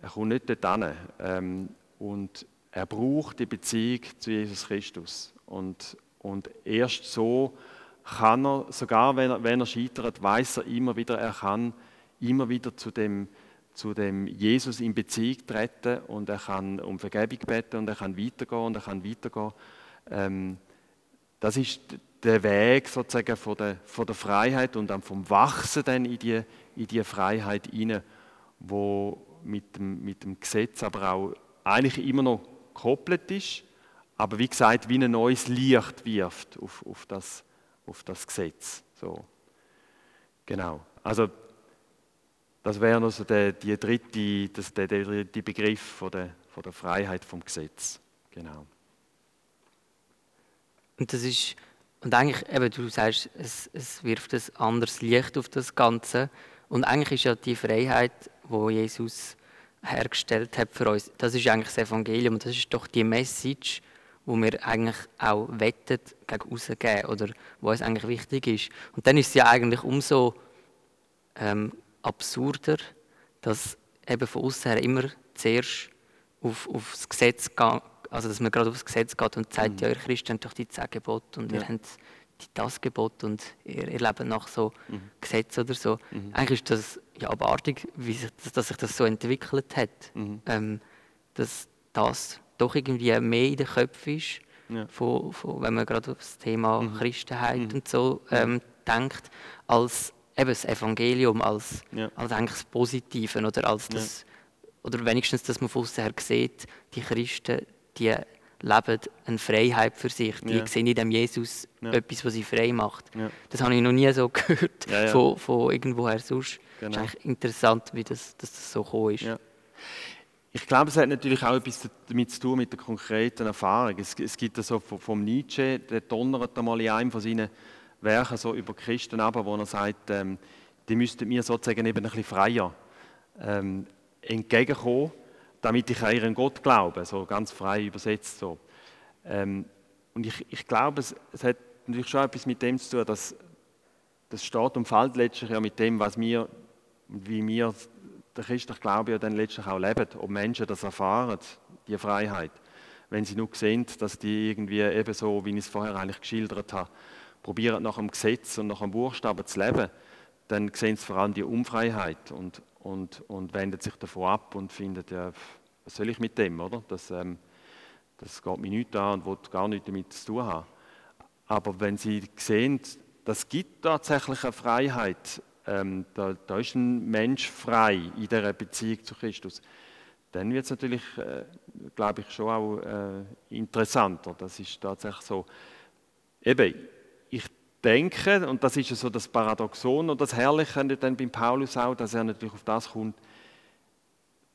Er kommt nicht dorthin. Ähm, und er braucht die Beziehung zu Jesus Christus. Und, und erst so kann er, sogar wenn er, wenn er scheitert, weiß er immer wieder, er kann immer wieder zu dem zu dem Jesus in Beziehung treten und er kann um Vergebung beten und er kann weitergehen und er kann weitergehen. Ähm, das ist der Weg sozusagen von der, von der Freiheit und dann vom Wachsen dann in die, in die Freiheit hinein, wo mit dem, mit dem Gesetz aber auch eigentlich immer noch gekoppelt ist, aber wie gesagt, wie ein neues Licht wirft auf, auf, das, auf das Gesetz. So. Genau. Also das wäre also der, die dritte, das, der, der dritte Begriff von der, von der Freiheit vom Gesetz. Genau. Und das ist, und eigentlich, eben, du sagst, es, es wirft ein anderes Licht auf das Ganze. Und eigentlich ist ja die Freiheit, wo Jesus hergestellt hat für uns, das ist eigentlich das Evangelium. Das ist doch die Message, wo wir eigentlich auch wettet gegen rausgeben oder wo es eigentlich wichtig ist. Und dann ist es ja eigentlich umso ähm, absurder, dass eben von außen her immer zuerst auf, auf das Gesetz geht, also dass man gerade auf das Gesetz geht und sagt, mhm. ja, ihr Christen habt doch die zehn Gebote und ja. ihr habt das Gebot und ihr, ihr lebt nach so mhm. Gesetz oder so. Mhm. Eigentlich ist das ja abartig, wie sich, dass sich das so entwickelt hat. Mhm. Ähm, dass das doch irgendwie mehr in den Köpfen ist, ja. von, von, wenn man gerade auf das Thema mhm. Christenheit mhm. und so ähm, denkt, als eben das Evangelium als, ja. als eigentlich das Positive oder als das, ja. oder wenigstens, dass man von her sieht, die Christen, die leben eine Freiheit für sich. Die ja. sehen in dem Jesus ja. etwas, was sie frei macht. Ja. Das habe ich noch nie so [LAUGHS] gehört Von, von irgendwoher sonst. Genau. Es ist eigentlich interessant, wie das, dass das so gekommen ist. Ich glaube, es hat natürlich auch etwas damit zu tun mit der konkreten Erfahrung. Es, es gibt so vom Nietzsche, der donnert einmal in einem von seinen Werke so über Christen aber, wo er sagt, ähm, die müssten mir sozusagen eben ein bisschen freier ähm, entgegenkommen, damit ich an ihren Gott glaube, so ganz frei übersetzt. So. Ähm, und ich, ich glaube, es, es, hat natürlich schon etwas mit dem zu tun, dass das steht und fällt letztlich ja mit dem, was wir, wie wir der christliche Glaube ja dann letztlich auch leben, ob Menschen das erfahren, die Freiheit, wenn sie nur sehen, dass die irgendwie eben so, wie ich es vorher eigentlich geschildert habe, probieren nach dem Gesetz und nach dem Buchstaben zu leben, dann sehen sie vor allem die Unfreiheit und, und, und wenden sich davon ab und finden, ja, was soll ich mit dem, oder? Das, ähm, das geht mir nicht an und will gar nichts damit zu tun haben. Aber wenn sie sehen, das gibt tatsächlich eine Freiheit, ähm, da, da, ist ein Mensch frei in dieser Beziehung zu Christus, dann wird es natürlich, äh, glaube ich, schon auch äh, interessanter. Das ist tatsächlich so. Eben, ich denken, und das ist so das Paradoxon und das Herrliche dann beim Paulus auch, dass er natürlich auf das kommt,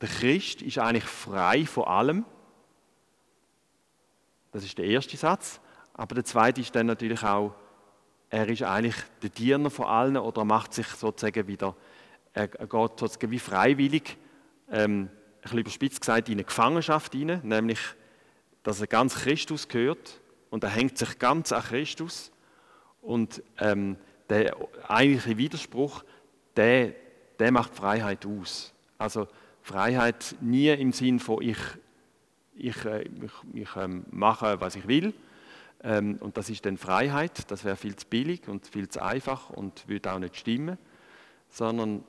der Christ ist eigentlich frei von allem. Das ist der erste Satz. Aber der zweite ist dann natürlich auch, er ist eigentlich der Diener von allen oder macht sich sozusagen wieder, er geht sozusagen wie freiwillig, ähm, ein bisschen überspitzt gesagt, in eine Gefangenschaft hinein, nämlich, dass er ganz Christus gehört und er hängt sich ganz an Christus und ähm, der eigentliche Widerspruch, der, der macht Freiheit aus. Also Freiheit nie im Sinn von ich, ich, äh, ich, ich ähm, mache, was ich will. Ähm, und das ist dann Freiheit. Das wäre viel zu billig und viel zu einfach und würde auch nicht stimmen. Sondern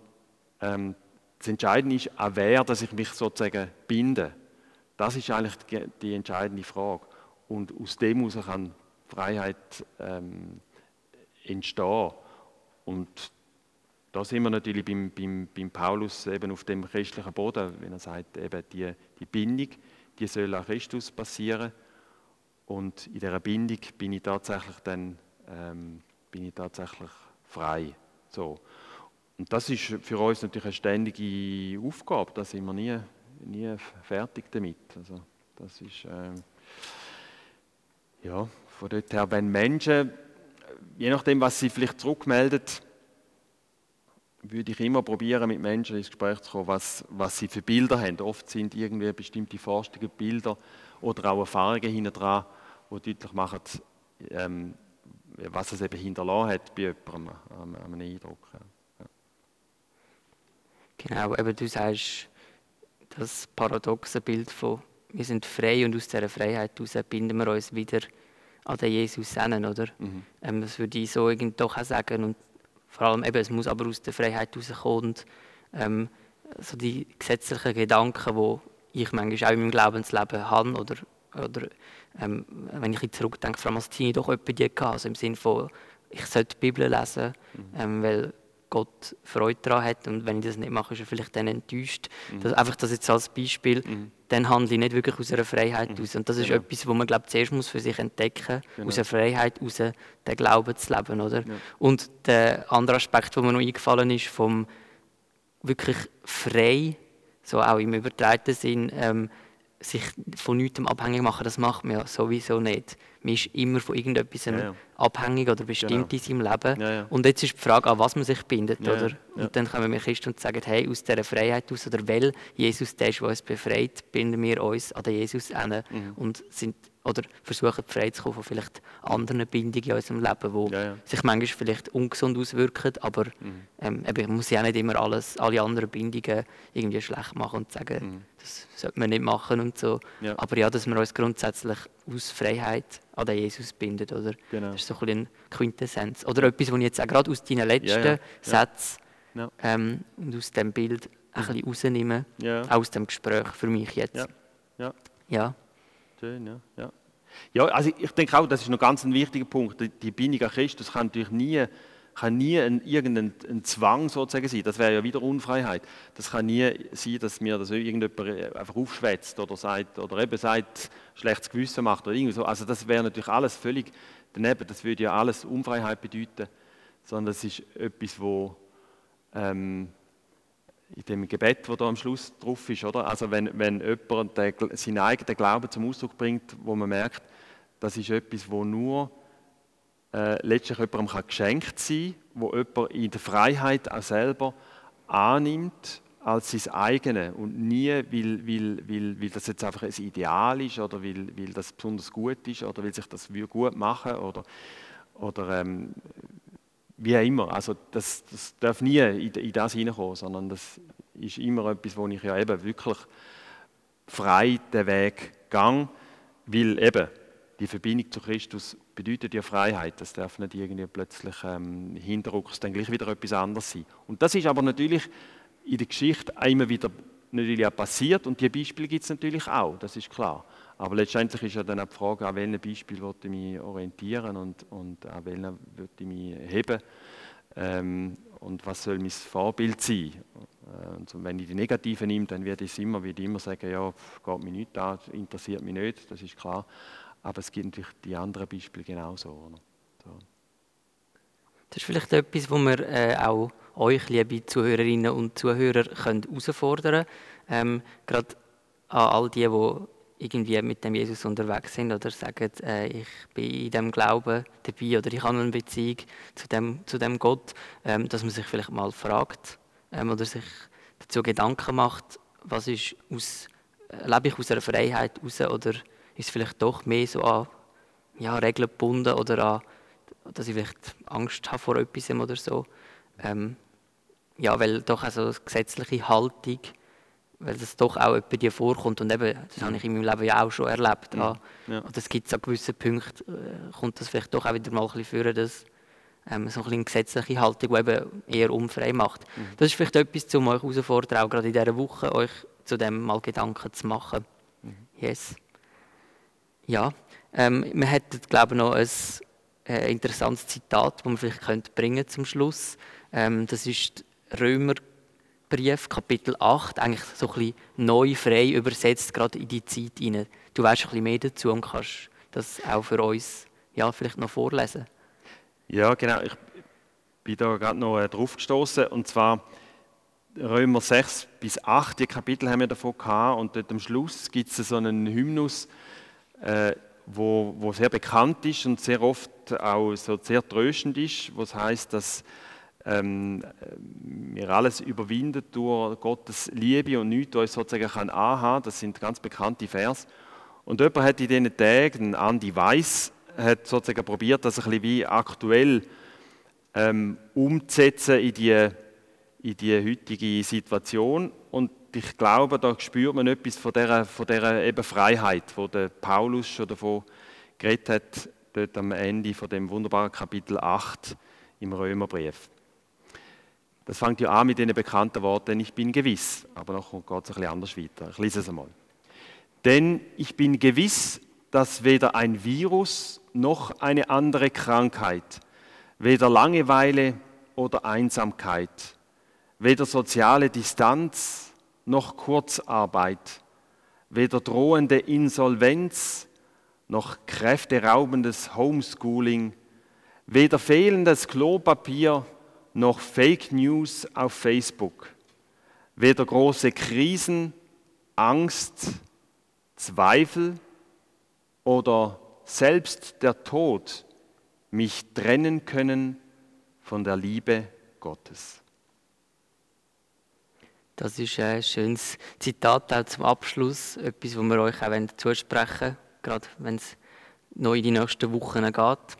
ähm, das Entscheidende ist, an wer dass ich mich sozusagen binde. Das ist eigentlich die, die entscheidende Frage. Und aus dem heraus kann Freiheit ähm, entstehen. Und da sind wir natürlich beim, beim, beim Paulus eben auf dem christlichen Boden, wenn er sagt, eben die, die Bindung, die soll an Christus passieren. Und in dieser Bindung bin ich tatsächlich dann ähm, bin ich tatsächlich frei. So. Und das ist für uns natürlich eine ständige Aufgabe. Da sind wir nie, nie fertig damit. Also das ist ähm, ja von dort her, wenn Menschen, je nachdem, was sie vielleicht zurückmelden, würde ich immer probieren, mit Menschen ins Gespräch zu kommen, was, was sie für Bilder haben. Oft sind irgendwie bestimmte Forschungen, Bilder oder auch Erfahrungen hinten dran, die deutlich machen, ähm, was es eben hinterlassen hat bei jemandem, an, an einem Eindruck. Ja. Genau, eben du sagst, das paradoxe Bild von wir sind frei und aus dieser Freiheit heraus binden wir uns wieder an den Jesus hin, oder? Mhm. Ähm, das würde ich so irgendwie doch auch sagen und vor allem eben, es muss aber aus der Freiheit herauskommen und ähm, so die gesetzlichen Gedanken, die ich manchmal auch in meinem Glaubensleben habe oder, oder ähm, wenn ich zurückdenke, vor allem als Teenie doch etwa die hatte, also im Sinne von, ich sollte die Bibel lesen, mhm. ähm, weil Gott Freude daran hat und wenn ich das nicht mache, ist er vielleicht dann enttäuscht. Mhm. Das, einfach das jetzt als Beispiel, mhm. dann handle ich nicht wirklich aus einer Freiheit mhm. aus. Und das ist genau. etwas, wo man glaube zuerst muss für sich entdecken genau. aus einer Freiheit aus den Glauben zu leben. Oder? Ja. Und der andere Aspekt, der mir noch eingefallen ist, vom wirklich frei, so auch im übertreibenden Sinn, ähm, sich von nichts abhängig machen, das macht man ja sowieso nicht. Man ist immer von irgendetwas ja, ja. abhängig oder bestimmt genau. in seinem Leben. Ja, und jetzt ist die Frage, an was man sich bindet. oder? Und dann kommen wir Christen und sagen, hey, aus dieser Freiheit aus, oder weil Jesus der ist, der uns befreit, binden wir uns an den Jesus hin mhm. und sind oder versuchen frei zu kommen von vielleicht anderen Bindungen in unserem Leben, die sich manchmal vielleicht ungesund auswirken, aber mhm. ähm, eben, man muss ja nicht immer alles, alle anderen Bindungen irgendwie schlecht machen und sagen, mhm. das sollte man nicht machen und so. Aber ja, dass wir uns grundsätzlich aus Freiheit an den Jesus bindet, oder? Genau. Das ist so ein bisschen Quintessenz. Oder etwas, was ich jetzt auch gerade aus deinen letzten Sätzen ähm, und aus dem Bild ein bisschen rausnehme, aus dem Gespräch für mich jetzt. Ja. ja. Schön, ja. ja. Ja, also ich denke auch, das ist noch ganz ein wichtiger Punkt. Die Bindung an Christus kann natürlich nie, kann nie ein, irgendein ein Zwang sozusagen sein. Das wäre ja wieder Unfreiheit. Das kann nie sein, dass mir das irgendjemand einfach aufschwätzt oder sagt oder eben sagt, schlechtes Gewissen macht oder irgendwie so. Also das wäre natürlich alles völlig daneben. Das würde ja alles Unfreiheit bedeuten, sondern es ist etwas, wo ähm, in dem Gebet, wo da am Schluss drauf ist, oder? Also wenn, wenn jemand den, seinen eigenen Glauben zum Ausdruck bringt, wo man merkt, das ist etwas, wo nur äh, letztlich jemandem kann geschenkt sein kann, wo jemand in der Freiheit auch selber annimmt als sein eigenes und nie, weil, weil, weil, weil das jetzt einfach ein Ideal ist oder weil, weil das besonders gut ist oder weil sich das gut machen oder, oder ähm, wie auch immer. Also das, das darf nie in, in das hineinkommen, sondern das ist immer etwas, wo ich ja eben wirklich frei den Weg gang, weil eben die Verbindung zu Christus bedeutet ja Freiheit. Das darf nicht irgendwie plötzlich ähm, hinterrücks dann gleich wieder etwas anderes sein. Und das ist aber natürlich in der Geschichte immer wieder natürlich auch passiert und die Beispiele gibt es natürlich auch, das ist klar. Aber letztendlich ist ja dann auch die Frage, an welchem Beispiel ich mich orientieren und, und an welchem ich mich heben. Ähm, und was soll mein Vorbild sein? Und wenn ich die Negativen nehme, dann werde ich immer, wieder immer sagen, ja, geht mich nicht an, interessiert mich nicht, das ist klar. Aber es gibt natürlich die anderen Beispiele genauso. So. Das ist vielleicht etwas, wo wir äh, auch euch, liebe Zuhörerinnen und Zuhörer, können herausfordern können. Ähm, Gerade an all die, die irgendwie mit dem Jesus unterwegs sind oder sagen, äh, ich bin in dem Glauben dabei oder ich habe eine Beziehung zu dem, zu dem Gott, ähm, dass man sich vielleicht mal fragt ähm, oder sich dazu Gedanken macht, was ist aus, äh, lebe ich aus einer Freiheit raus oder ist es vielleicht doch mehr so an ja, Regeln gebunden oder an dass ich vielleicht Angst habe vor etwas oder so. Ähm, ja, weil doch also gesetzliche Haltung, weil das doch auch bei dir vorkommt und eben, das habe ich in meinem Leben ja auch schon erlebt. Ja. Ja. Und es gibt an gewissen Punkten, äh, kommt das vielleicht doch auch wieder mal ein bisschen führen, dass ähm, so eine gesetzliche Haltung, die eben eher unfrei macht. Mhm. Das ist vielleicht etwas, um euch herauszufordern, auch gerade in dieser Woche, euch zu dem mal Gedanken zu machen. Mhm. Yes. Ja, ähm, wir hätten, glaube ich, noch ein äh, interessantes Zitat, das man vielleicht könnte bringen zum Schluss. Ähm, das ist Römerbrief, Kapitel 8, eigentlich so ein bisschen neu, frei übersetzt, gerade in die Zeit hinein. Du weißt ein bisschen mehr dazu und kannst das auch für uns ja, vielleicht noch vorlesen. Ja, genau. Ich bin da gerade noch äh, drauf gestoßen und zwar Römer 6 bis 8, die Kapitel haben wir davon gehabt und dort am Schluss gibt es so einen Hymnus, äh, wo, wo sehr bekannt ist und sehr oft auch so sehr tröstend ist, was heißt, dass ähm, wir alles überwinden durch Gottes Liebe und nichts uns sozusagen kann anhaben. Das sind ganz bekannte Vers. Und jemand hat in diesen Tagen, Andi Weiss, hat sozusagen probiert, das ein bisschen wie aktuell ähm, umzusetzen in die, in die heutige Situation. Ich glaube, da spürt man etwas von dieser, von dieser eben Freiheit, wo der Paulus schon davon geredet hat, dort am Ende von dem wunderbaren Kapitel 8 im Römerbrief. Das fängt ja an mit den bekannten Worten, ich bin gewiss, aber noch geht es ein bisschen anders weiter. Ich lese es einmal. Denn ich bin gewiss, dass weder ein Virus noch eine andere Krankheit, weder Langeweile oder Einsamkeit, weder soziale Distanz noch Kurzarbeit, weder drohende Insolvenz noch kräfteraubendes Homeschooling, weder fehlendes Klopapier noch Fake News auf Facebook, weder große Krisen, Angst, Zweifel oder selbst der Tod mich trennen können von der Liebe Gottes. Das ist ein schönes Zitat auch zum Abschluss, etwas, das wir euch auch zusprechen wollen, gerade wenn es noch in die nächsten Wochen geht.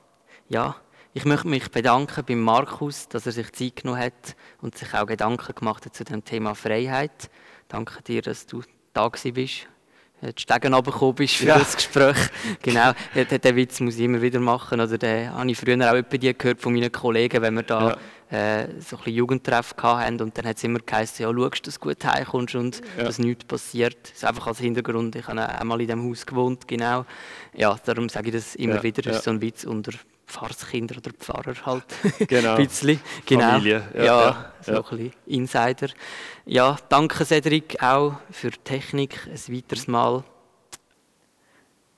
Ja, ich möchte mich bedanken beim Markus, dass er sich Zeit genommen hat und sich auch Gedanken gemacht hat zu dem Thema Freiheit. Danke dir, dass du da bist die Stegen runtergekommen bist für ja. das Gespräch. [LAUGHS] genau, den, den Witz muss ich immer wieder machen. Oder den habe ich früher auch dir gehört von meinen Kollegen, wenn wir da ja. Äh, so ein bisschen Jugendtreff hatten und dann hat es immer geheißen, ja, schaust, dass du gut heimkommst und ja. dass nichts passiert. Das ist einfach als Hintergrund. Ich habe einmal in diesem Haus gewohnt, genau. Ja, darum sage ich das immer wieder, das ist so ein Witz unter Pfarrskinder oder Pfarrer halt. [LAUGHS] Genau. ein [LAUGHS] bisschen. Genau. Familie. Ja, ja, ja, so ein bisschen Insider. Ja, danke Cedric auch für die Technik. Ein weiteres Mal.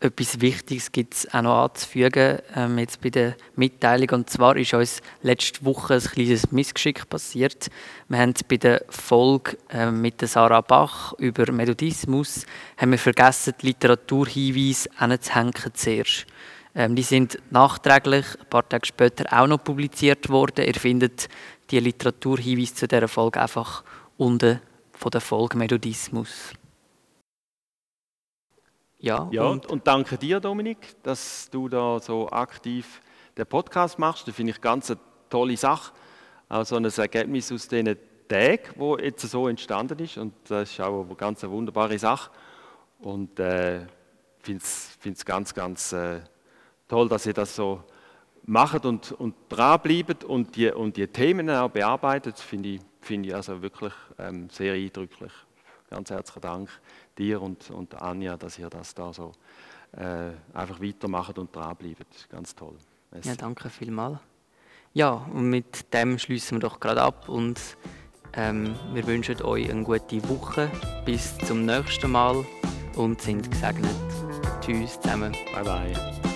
Etwas Wichtiges gibt es auch noch anzufügen, ähm, jetzt bei der Mitteilung. Und zwar ist uns letzte Woche ein kleines Missgeschick passiert. Wir haben bei der Folge äh, mit der Sarah Bach über Methodismus haben wir vergessen, die Literaturhinweise anzuhängen zuerst. Ähm, die sind nachträglich, ein paar Tage später, auch noch publiziert worden. Ihr findet die Literaturhinweise zu dieser Folge einfach unten von der Folge Methodismus. Ja, ja und, und danke dir, Dominik, dass du da so aktiv den Podcast machst. Das finde ich ganz eine tolle Sache. Auch so ein Ergebnis aus diesen Tagen, wo jetzt so entstanden ist. Und das ist auch eine ganz wunderbare Sache. Und ich äh, finde es ganz, ganz äh, toll, dass ihr das so macht und, und dranbleibt und die, und die Themen auch bearbeitet, finde ich, find ich also wirklich ähm, sehr eindrücklich. Ganz herzlichen Dank dir und, und Anja, dass ihr das da so äh, einfach weitermacht und dranbleibt. Ganz toll. Merci. Ja, danke vielmals. Ja, und mit dem schließen wir doch gerade ab und ähm, wir wünschen euch eine gute Woche. Bis zum nächsten Mal und sind gesegnet. Tschüss zusammen. Bye bye.